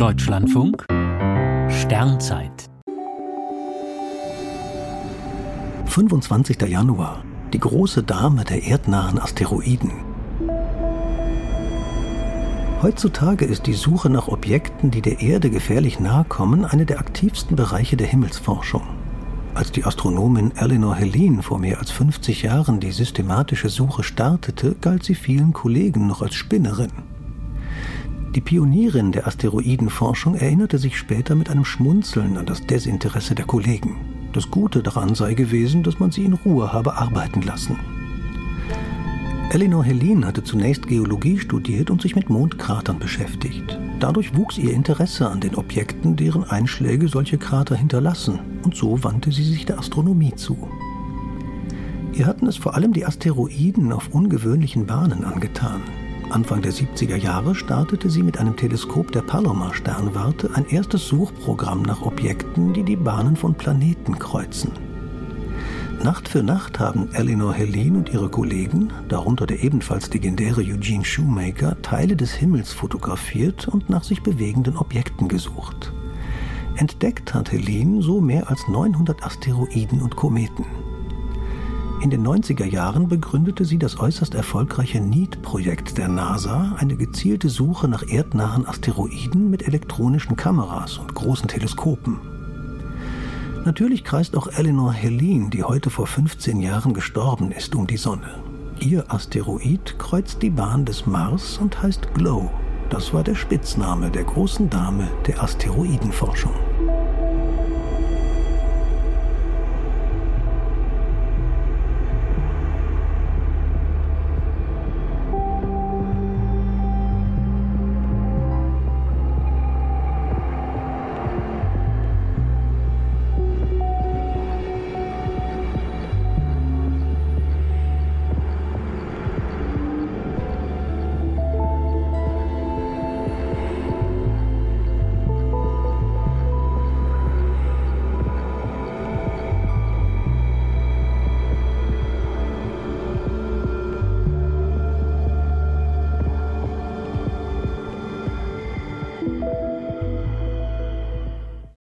Deutschlandfunk Sternzeit 25. Januar. Die große Dame der erdnahen Asteroiden. Heutzutage ist die Suche nach Objekten, die der Erde gefährlich nahe kommen, eine der aktivsten Bereiche der Himmelsforschung. Als die Astronomin Eleanor Helene vor mehr als 50 Jahren die systematische Suche startete, galt sie vielen Kollegen noch als Spinnerin. Die Pionierin der Asteroidenforschung erinnerte sich später mit einem Schmunzeln an das Desinteresse der Kollegen. Das Gute daran sei gewesen, dass man sie in Ruhe habe arbeiten lassen. Eleanor Helene hatte zunächst Geologie studiert und sich mit Mondkratern beschäftigt. Dadurch wuchs ihr Interesse an den Objekten, deren Einschläge solche Krater hinterlassen, und so wandte sie sich der Astronomie zu. Ihr hatten es vor allem die Asteroiden auf ungewöhnlichen Bahnen angetan. Anfang der 70er Jahre startete sie mit einem Teleskop der Palomar-Sternwarte ein erstes Suchprogramm nach Objekten, die die Bahnen von Planeten kreuzen. Nacht für Nacht haben Eleanor Helene und ihre Kollegen, darunter der ebenfalls legendäre Eugene Shoemaker, Teile des Himmels fotografiert und nach sich bewegenden Objekten gesucht. Entdeckt hat Helene so mehr als 900 Asteroiden und Kometen. In den 90er Jahren begründete sie das äußerst erfolgreiche NEAT-Projekt der NASA, eine gezielte Suche nach erdnahen Asteroiden mit elektronischen Kameras und großen Teleskopen. Natürlich kreist auch Eleanor Helene, die heute vor 15 Jahren gestorben ist, um die Sonne. Ihr Asteroid kreuzt die Bahn des Mars und heißt Glow. Das war der Spitzname der großen Dame der Asteroidenforschung.